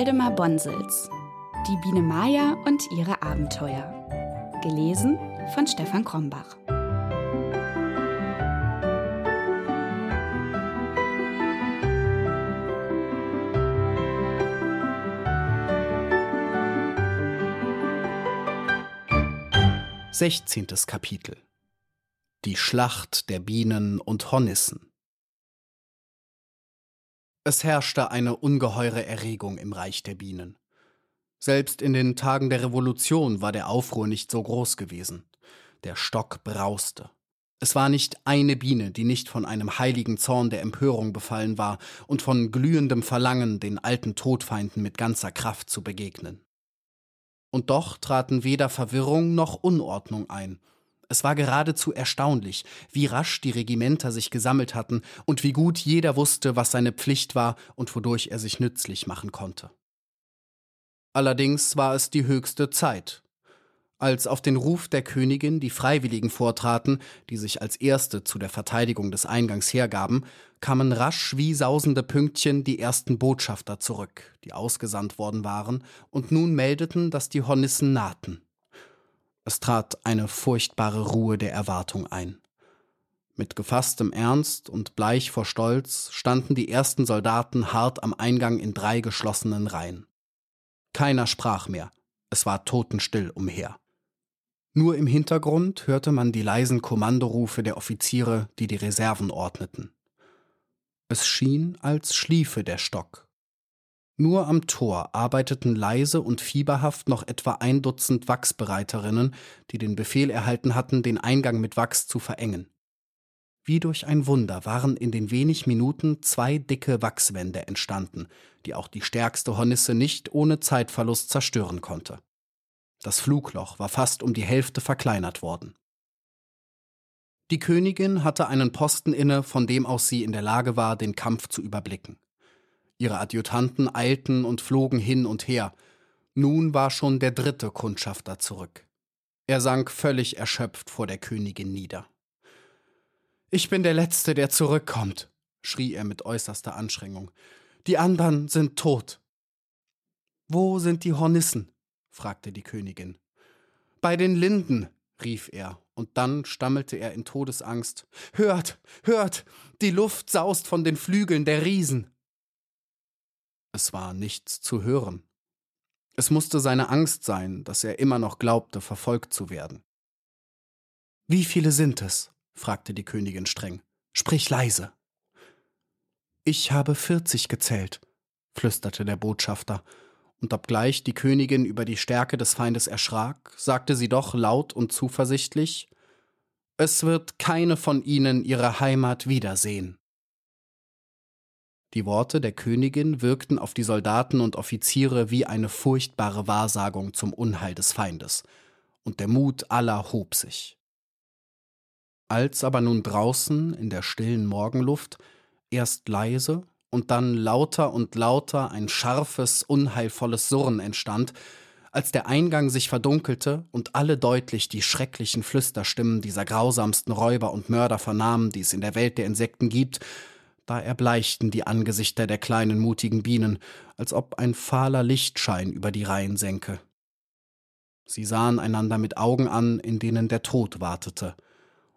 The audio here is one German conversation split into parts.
Waldemar Bonsels Die Biene Maya und ihre Abenteuer. Gelesen von Stefan Krombach. Sechzehntes Kapitel Die Schlacht der Bienen und Hornissen Es herrschte eine ungeheure Erregung im Reich der Bienen. Selbst in den Tagen der Revolution war der Aufruhr nicht so groß gewesen. Der Stock brauste. Es war nicht eine Biene, die nicht von einem heiligen Zorn der Empörung befallen war und von glühendem Verlangen, den alten Todfeinden mit ganzer Kraft zu begegnen. Und doch traten weder Verwirrung noch Unordnung ein. Es war geradezu erstaunlich, wie rasch die Regimenter sich gesammelt hatten und wie gut jeder wusste, was seine Pflicht war und wodurch er sich nützlich machen konnte. Allerdings war es die höchste Zeit. Als auf den Ruf der Königin die Freiwilligen vortraten, die sich als Erste zu der Verteidigung des Eingangs hergaben, kamen rasch wie sausende Pünktchen die ersten Botschafter zurück, die ausgesandt worden waren und nun meldeten, dass die Hornissen nahten. Es trat eine furchtbare Ruhe der Erwartung ein. Mit gefasstem Ernst und bleich vor Stolz standen die ersten Soldaten hart am Eingang in drei geschlossenen Reihen. Keiner sprach mehr, es war totenstill umher. Nur im Hintergrund hörte man die leisen Kommandorufe der Offiziere, die die Reserven ordneten. Es schien, als schliefe der Stock. Nur am Tor arbeiteten leise und fieberhaft noch etwa ein Dutzend Wachsbereiterinnen, die den Befehl erhalten hatten, den Eingang mit Wachs zu verengen. Wie durch ein Wunder waren in den wenig Minuten zwei dicke Wachswände entstanden, die auch die stärkste Hornisse nicht ohne Zeitverlust zerstören konnte. Das Flugloch war fast um die Hälfte verkleinert worden. Die Königin hatte einen Posten inne, von dem aus sie in der Lage war, den Kampf zu überblicken. Ihre Adjutanten eilten und flogen hin und her. Nun war schon der dritte Kundschafter zurück. Er sank völlig erschöpft vor der Königin nieder. Ich bin der Letzte, der zurückkommt, schrie er mit äußerster Anstrengung. Die anderen sind tot. Wo sind die Hornissen? fragte die Königin. Bei den Linden, rief er, und dann stammelte er in Todesangst Hört, hört, die Luft saust von den Flügeln der Riesen. Es war nichts zu hören. Es musste seine Angst sein, dass er immer noch glaubte, verfolgt zu werden. Wie viele sind es? fragte die Königin streng. Sprich leise. Ich habe vierzig gezählt, flüsterte der Botschafter, und obgleich die Königin über die Stärke des Feindes erschrak, sagte sie doch laut und zuversichtlich Es wird keine von ihnen ihre Heimat wiedersehen. Die Worte der Königin wirkten auf die Soldaten und Offiziere wie eine furchtbare Wahrsagung zum Unheil des Feindes, und der Mut aller hob sich. Als aber nun draußen in der stillen Morgenluft erst leise und dann lauter und lauter ein scharfes, unheilvolles Surren entstand, als der Eingang sich verdunkelte und alle deutlich die schrecklichen Flüsterstimmen dieser grausamsten Räuber und Mörder vernahmen, die es in der Welt der Insekten gibt, da erbleichten die Angesichter der kleinen mutigen Bienen, als ob ein fahler Lichtschein über die Reihen senke. Sie sahen einander mit Augen an, in denen der Tod wartete,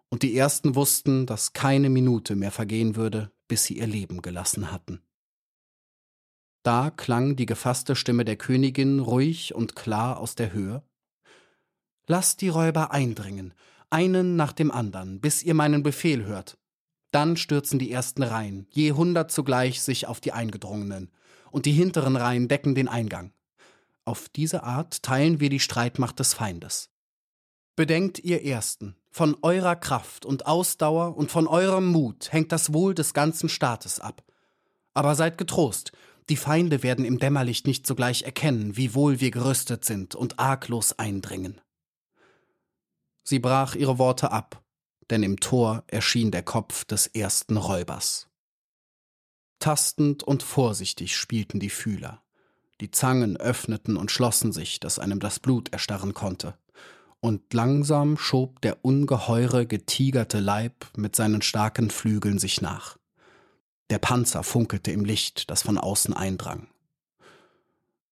und die ersten wussten, dass keine Minute mehr vergehen würde, bis sie ihr Leben gelassen hatten. Da klang die gefasste Stimme der Königin ruhig und klar aus der Höhe. Lasst die Räuber eindringen, einen nach dem andern, bis ihr meinen Befehl hört. Dann stürzen die ersten Reihen, je hundert zugleich, sich auf die Eingedrungenen, und die hinteren Reihen decken den Eingang. Auf diese Art teilen wir die Streitmacht des Feindes. Bedenkt ihr Ersten, von eurer Kraft und Ausdauer und von eurem Mut hängt das Wohl des ganzen Staates ab. Aber seid getrost, die Feinde werden im Dämmerlicht nicht sogleich erkennen, wie wohl wir gerüstet sind und arglos eindringen. Sie brach ihre Worte ab, denn im Tor erschien der Kopf des ersten Räubers. Tastend und vorsichtig spielten die Fühler. Die Zangen öffneten und schlossen sich, dass einem das Blut erstarren konnte und langsam schob der ungeheure, getigerte Leib mit seinen starken Flügeln sich nach. Der Panzer funkelte im Licht, das von außen eindrang.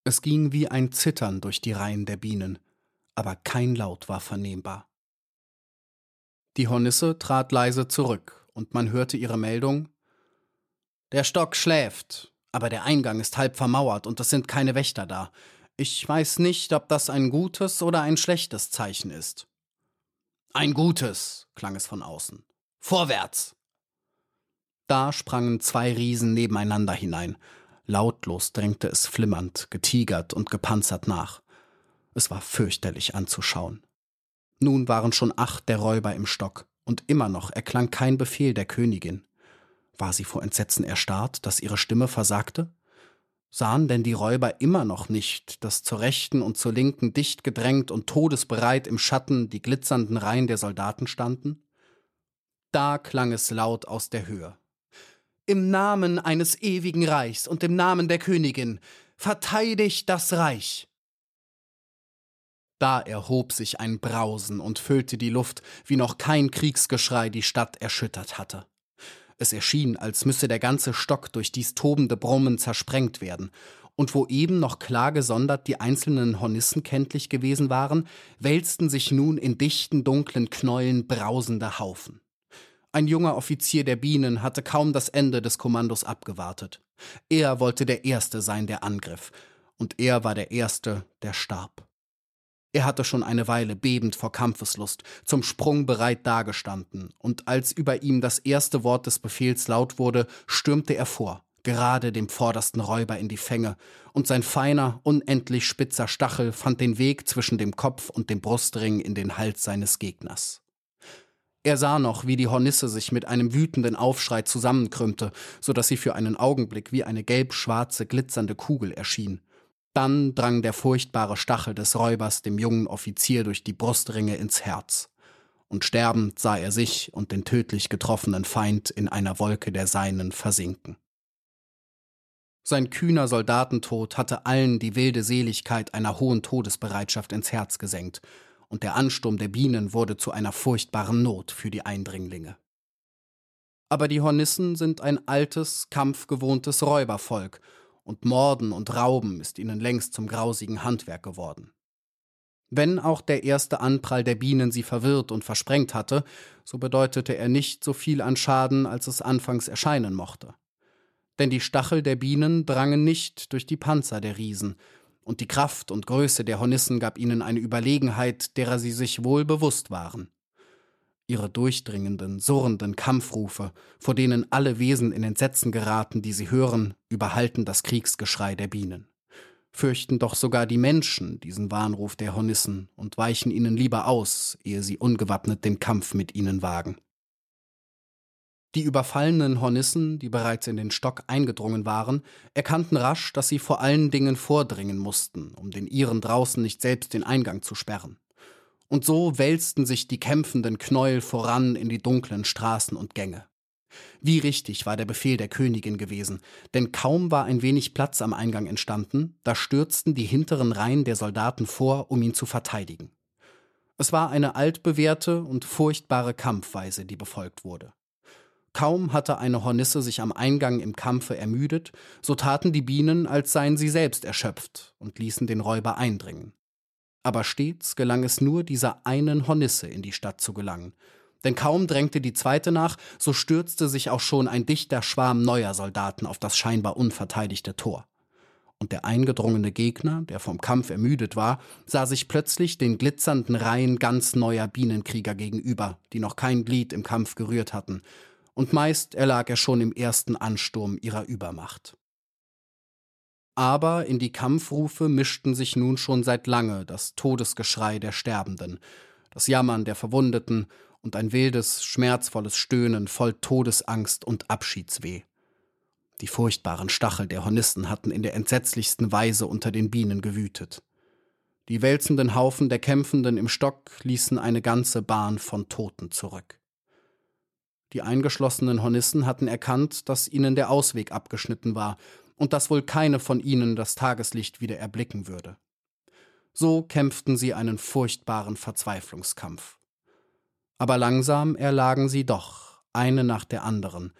Es ging wie ein Zittern durch die Reihen der Bienen, aber kein Laut war vernehmbar. Die Hornisse trat leise zurück, und man hörte ihre Meldung Der Stock schläft, aber der Eingang ist halb vermauert und es sind keine Wächter da. Ich weiß nicht, ob das ein gutes oder ein schlechtes Zeichen ist. Ein gutes, klang es von außen. Vorwärts! Da sprangen zwei Riesen nebeneinander hinein. Lautlos drängte es flimmernd, getigert und gepanzert nach. Es war fürchterlich anzuschauen. Nun waren schon acht der Räuber im Stock, und immer noch erklang kein Befehl der Königin. War sie vor Entsetzen erstarrt, dass ihre Stimme versagte? Sahen denn die Räuber immer noch nicht, dass zur rechten und zur linken dicht gedrängt und todesbereit im Schatten die glitzernden Reihen der Soldaten standen? Da klang es laut aus der Höhe. Im Namen eines ewigen Reichs und im Namen der Königin, verteidigt das Reich! Da erhob sich ein Brausen und füllte die Luft, wie noch kein Kriegsgeschrei die Stadt erschüttert hatte. Es erschien, als müsse der ganze Stock durch dies tobende Brummen zersprengt werden, und wo eben noch klar gesondert die einzelnen Hornissen kenntlich gewesen waren, wälzten sich nun in dichten, dunklen Knäueln brausende Haufen. Ein junger Offizier der Bienen hatte kaum das Ende des Kommandos abgewartet. Er wollte der Erste sein, der angriff, und er war der Erste, der starb. Er hatte schon eine Weile bebend vor Kampfeslust, zum Sprung bereit dagestanden, und als über ihm das erste Wort des Befehls laut wurde, stürmte er vor, gerade dem vordersten Räuber in die Fänge, und sein feiner, unendlich spitzer Stachel fand den Weg zwischen dem Kopf und dem Brustring in den Hals seines Gegners. Er sah noch, wie die Hornisse sich mit einem wütenden Aufschrei zusammenkrümmte, so dass sie für einen Augenblick wie eine gelb-schwarze, glitzernde Kugel erschien, dann drang der furchtbare Stachel des Räubers dem jungen Offizier durch die Brustringe ins Herz. Und sterbend sah er sich und den tödlich getroffenen Feind in einer Wolke der Seinen versinken. Sein kühner Soldatentod hatte allen die wilde Seligkeit einer hohen Todesbereitschaft ins Herz gesenkt, und der Ansturm der Bienen wurde zu einer furchtbaren Not für die Eindringlinge. Aber die Hornissen sind ein altes, kampfgewohntes Räubervolk, und Morden und Rauben ist ihnen längst zum grausigen Handwerk geworden. Wenn auch der erste Anprall der Bienen sie verwirrt und versprengt hatte, so bedeutete er nicht so viel an Schaden, als es anfangs erscheinen mochte. Denn die Stachel der Bienen drangen nicht durch die Panzer der Riesen, und die Kraft und Größe der Hornissen gab ihnen eine Überlegenheit, derer sie sich wohl bewusst waren. Ihre durchdringenden, surrenden Kampfrufe, vor denen alle Wesen in Entsetzen geraten, die sie hören, überhalten das Kriegsgeschrei der Bienen. Fürchten doch sogar die Menschen diesen Warnruf der Hornissen und weichen ihnen lieber aus, ehe sie ungewappnet den Kampf mit ihnen wagen. Die überfallenen Hornissen, die bereits in den Stock eingedrungen waren, erkannten rasch, dass sie vor allen Dingen vordringen mussten, um den Iren draußen nicht selbst den Eingang zu sperren. Und so wälzten sich die kämpfenden Knäuel voran in die dunklen Straßen und Gänge. Wie richtig war der Befehl der Königin gewesen, denn kaum war ein wenig Platz am Eingang entstanden, da stürzten die hinteren Reihen der Soldaten vor, um ihn zu verteidigen. Es war eine altbewährte und furchtbare Kampfweise, die befolgt wurde. Kaum hatte eine Hornisse sich am Eingang im Kampfe ermüdet, so taten die Bienen, als seien sie selbst erschöpft und ließen den Räuber eindringen. Aber stets gelang es nur dieser einen Hornisse in die Stadt zu gelangen, denn kaum drängte die zweite nach, so stürzte sich auch schon ein dichter Schwarm neuer Soldaten auf das scheinbar unverteidigte Tor. Und der eingedrungene Gegner, der vom Kampf ermüdet war, sah sich plötzlich den glitzernden Reihen ganz neuer Bienenkrieger gegenüber, die noch kein Glied im Kampf gerührt hatten, und meist erlag er schon im ersten Ansturm ihrer Übermacht. Aber in die Kampfrufe mischten sich nun schon seit lange das Todesgeschrei der Sterbenden, das Jammern der Verwundeten und ein wildes, schmerzvolles Stöhnen voll Todesangst und Abschiedsweh. Die furchtbaren Stachel der Hornissen hatten in der entsetzlichsten Weise unter den Bienen gewütet. Die wälzenden Haufen der Kämpfenden im Stock ließen eine ganze Bahn von Toten zurück. Die eingeschlossenen Hornissen hatten erkannt, dass ihnen der Ausweg abgeschnitten war und dass wohl keine von ihnen das Tageslicht wieder erblicken würde. So kämpften sie einen furchtbaren Verzweiflungskampf. Aber langsam erlagen sie doch, eine nach der anderen,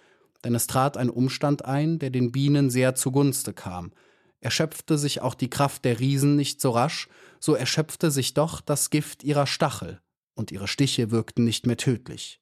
denn es trat ein Umstand ein, der den Bienen sehr zugunste kam. Erschöpfte sich auch die Kraft der Riesen nicht so rasch, so erschöpfte sich doch das Gift ihrer Stachel, und ihre Stiche wirkten nicht mehr tödlich.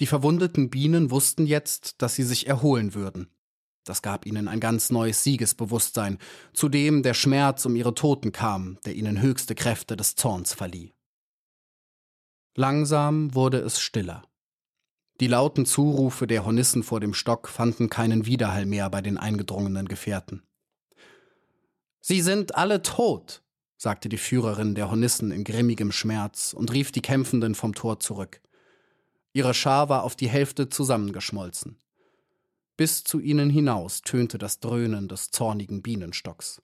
Die verwundeten Bienen wussten jetzt, dass sie sich erholen würden. Das gab ihnen ein ganz neues Siegesbewusstsein, zu dem der Schmerz um ihre Toten kam, der ihnen höchste Kräfte des Zorns verlieh. Langsam wurde es stiller. Die lauten Zurufe der Hornissen vor dem Stock fanden keinen Widerhall mehr bei den eingedrungenen Gefährten. Sie sind alle tot, sagte die Führerin der Hornissen in grimmigem Schmerz und rief die Kämpfenden vom Tor zurück. Ihre Schar war auf die Hälfte zusammengeschmolzen. Bis zu ihnen hinaus tönte das Dröhnen des zornigen Bienenstocks.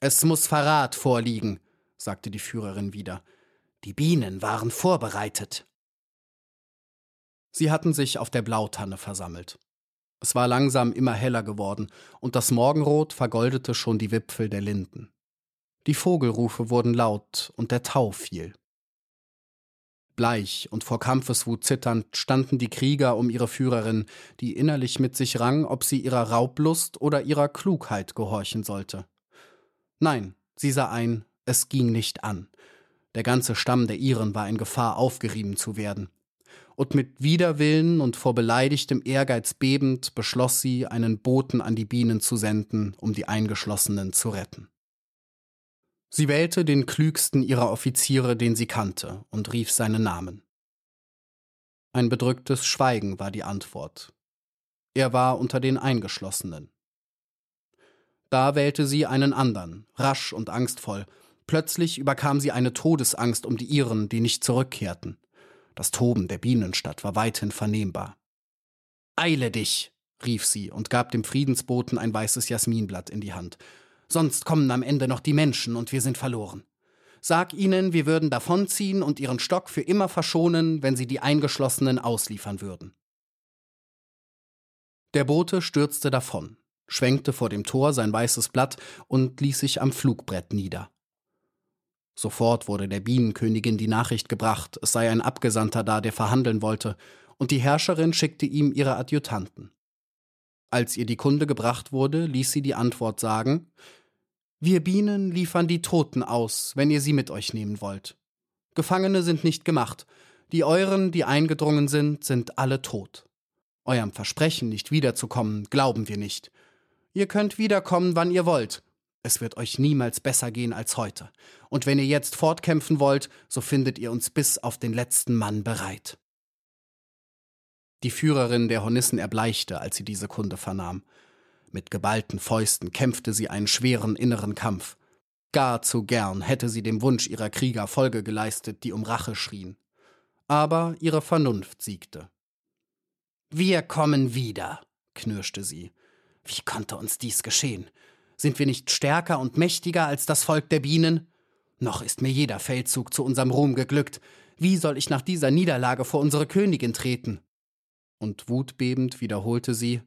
Es muss Verrat vorliegen, sagte die Führerin wieder. Die Bienen waren vorbereitet. Sie hatten sich auf der Blautanne versammelt. Es war langsam immer heller geworden, und das Morgenrot vergoldete schon die Wipfel der Linden. Die Vogelrufe wurden laut, und der Tau fiel. Bleich und vor Kampfeswut zitternd standen die Krieger um ihre Führerin, die innerlich mit sich rang, ob sie ihrer Raublust oder ihrer Klugheit gehorchen sollte. Nein, sie sah ein, es ging nicht an. Der ganze Stamm der Iren war in Gefahr, aufgerieben zu werden. Und mit Widerwillen und vor beleidigtem Ehrgeiz bebend beschloss sie, einen Boten an die Bienen zu senden, um die Eingeschlossenen zu retten. Sie wählte den klügsten ihrer Offiziere, den sie kannte, und rief seinen Namen. Ein bedrücktes Schweigen war die Antwort. Er war unter den Eingeschlossenen. Da wählte sie einen andern, rasch und angstvoll. Plötzlich überkam sie eine Todesangst um die ihren, die nicht zurückkehrten. Das Toben der Bienenstadt war weithin vernehmbar. Eile dich, rief sie und gab dem Friedensboten ein weißes Jasminblatt in die Hand. Sonst kommen am Ende noch die Menschen und wir sind verloren. Sag ihnen, wir würden davonziehen und ihren Stock für immer verschonen, wenn sie die Eingeschlossenen ausliefern würden. Der Bote stürzte davon, schwenkte vor dem Tor sein weißes Blatt und ließ sich am Flugbrett nieder. Sofort wurde der Bienenkönigin die Nachricht gebracht, es sei ein Abgesandter da, der verhandeln wollte, und die Herrscherin schickte ihm ihre Adjutanten. Als ihr die Kunde gebracht wurde, ließ sie die Antwort sagen wir Bienen liefern die Toten aus, wenn ihr sie mit euch nehmen wollt. Gefangene sind nicht gemacht. Die euren, die eingedrungen sind, sind alle tot. Eurem Versprechen, nicht wiederzukommen, glauben wir nicht. Ihr könnt wiederkommen, wann ihr wollt. Es wird euch niemals besser gehen als heute. Und wenn ihr jetzt fortkämpfen wollt, so findet ihr uns bis auf den letzten Mann bereit. Die Führerin der Hornissen erbleichte, als sie diese Kunde vernahm. Mit geballten Fäusten kämpfte sie einen schweren inneren Kampf. Gar zu gern hätte sie dem Wunsch ihrer Krieger Folge geleistet, die um Rache schrien. Aber ihre Vernunft siegte. Wir kommen wieder, knirschte sie. Wie konnte uns dies geschehen? Sind wir nicht stärker und mächtiger als das Volk der Bienen? Noch ist mir jeder Feldzug zu unserem Ruhm geglückt. Wie soll ich nach dieser Niederlage vor unsere Königin treten? Und wutbebend wiederholte sie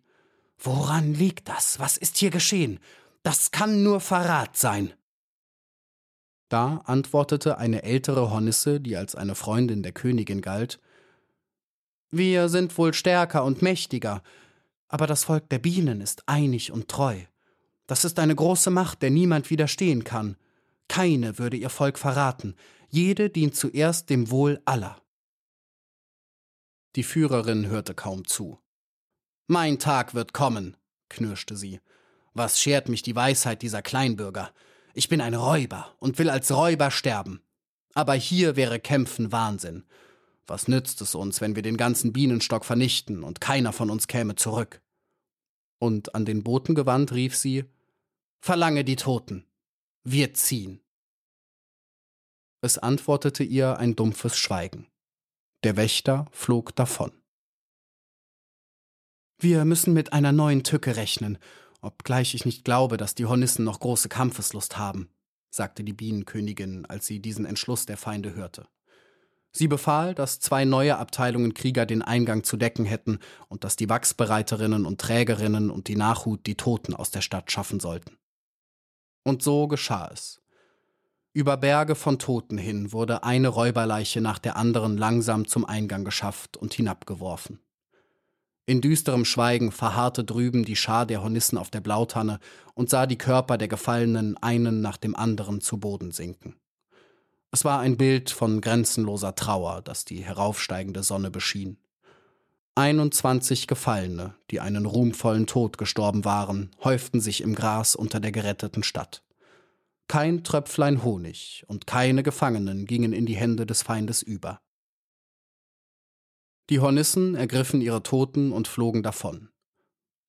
Woran liegt das? Was ist hier geschehen? Das kann nur Verrat sein. Da antwortete eine ältere Hornisse, die als eine Freundin der Königin galt Wir sind wohl stärker und mächtiger, aber das Volk der Bienen ist einig und treu. Das ist eine große Macht, der niemand widerstehen kann. Keine würde ihr Volk verraten, jede dient zuerst dem Wohl aller. Die Führerin hörte kaum zu. Mein Tag wird kommen, knirschte sie. Was schert mich die Weisheit dieser Kleinbürger? Ich bin ein Räuber und will als Räuber sterben. Aber hier wäre Kämpfen Wahnsinn. Was nützt es uns, wenn wir den ganzen Bienenstock vernichten und keiner von uns käme zurück? Und an den Boten gewandt rief sie Verlange die Toten. Wir ziehen. Es antwortete ihr ein dumpfes Schweigen. Der Wächter flog davon. Wir müssen mit einer neuen Tücke rechnen, obgleich ich nicht glaube, dass die Hornissen noch große Kampfeslust haben, sagte die Bienenkönigin, als sie diesen Entschluss der Feinde hörte. Sie befahl, dass zwei neue Abteilungen Krieger den Eingang zu decken hätten und dass die Wachsbereiterinnen und Trägerinnen und die Nachhut die Toten aus der Stadt schaffen sollten. Und so geschah es. Über Berge von Toten hin wurde eine Räuberleiche nach der anderen langsam zum Eingang geschafft und hinabgeworfen. In düsterem Schweigen verharrte drüben die Schar der Hornissen auf der Blautanne und sah die Körper der Gefallenen einen nach dem anderen zu Boden sinken. Es war ein Bild von grenzenloser Trauer, das die heraufsteigende Sonne beschien. 21 Gefallene, die einen ruhmvollen Tod gestorben waren, häuften sich im Gras unter der geretteten Stadt. Kein Tröpflein Honig und keine Gefangenen gingen in die Hände des Feindes über. Die Hornissen ergriffen ihre Toten und flogen davon.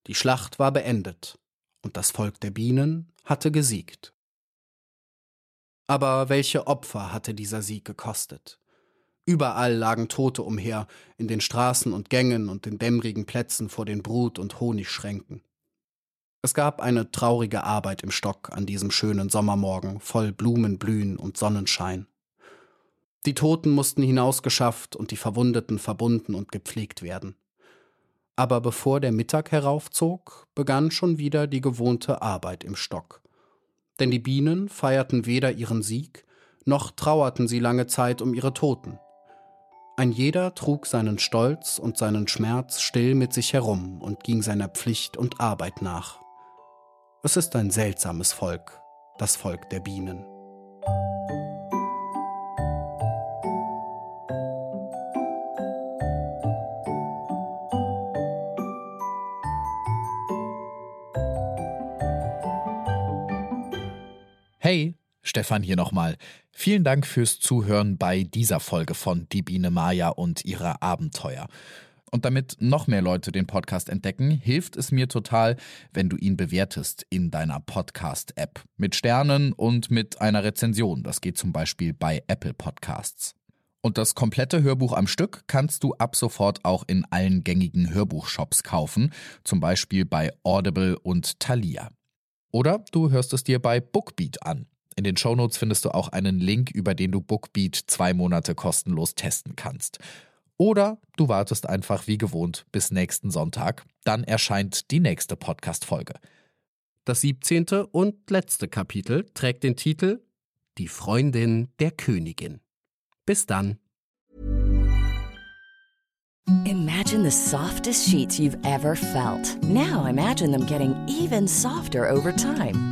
Die Schlacht war beendet, und das Volk der Bienen hatte gesiegt. Aber welche Opfer hatte dieser Sieg gekostet? Überall lagen Tote umher, in den Straßen und Gängen und den dämmrigen Plätzen vor den Brut- und Honigschränken. Es gab eine traurige Arbeit im Stock an diesem schönen Sommermorgen, voll Blumenblühen und Sonnenschein. Die Toten mussten hinausgeschafft und die Verwundeten verbunden und gepflegt werden. Aber bevor der Mittag heraufzog, begann schon wieder die gewohnte Arbeit im Stock. Denn die Bienen feierten weder ihren Sieg, noch trauerten sie lange Zeit um ihre Toten. Ein jeder trug seinen Stolz und seinen Schmerz still mit sich herum und ging seiner Pflicht und Arbeit nach. Es ist ein seltsames Volk, das Volk der Bienen. Stefan hier nochmal. Vielen Dank fürs Zuhören bei dieser Folge von Die Biene Maya und ihre Abenteuer. Und damit noch mehr Leute den Podcast entdecken, hilft es mir total, wenn du ihn bewertest in deiner Podcast-App. Mit Sternen und mit einer Rezension. Das geht zum Beispiel bei Apple Podcasts. Und das komplette Hörbuch am Stück kannst du ab sofort auch in allen gängigen Hörbuchshops kaufen, zum Beispiel bei Audible und Thalia. Oder du hörst es dir bei Bookbeat an. In den Shownotes findest du auch einen Link, über den du Bookbeat zwei Monate kostenlos testen kannst. Oder du wartest einfach wie gewohnt bis nächsten Sonntag, dann erscheint die nächste Podcast-Folge. Das 17. und letzte Kapitel trägt den Titel Die Freundin der Königin. Bis dann. Imagine the softest sheets you've ever felt. Now imagine them getting even softer over time.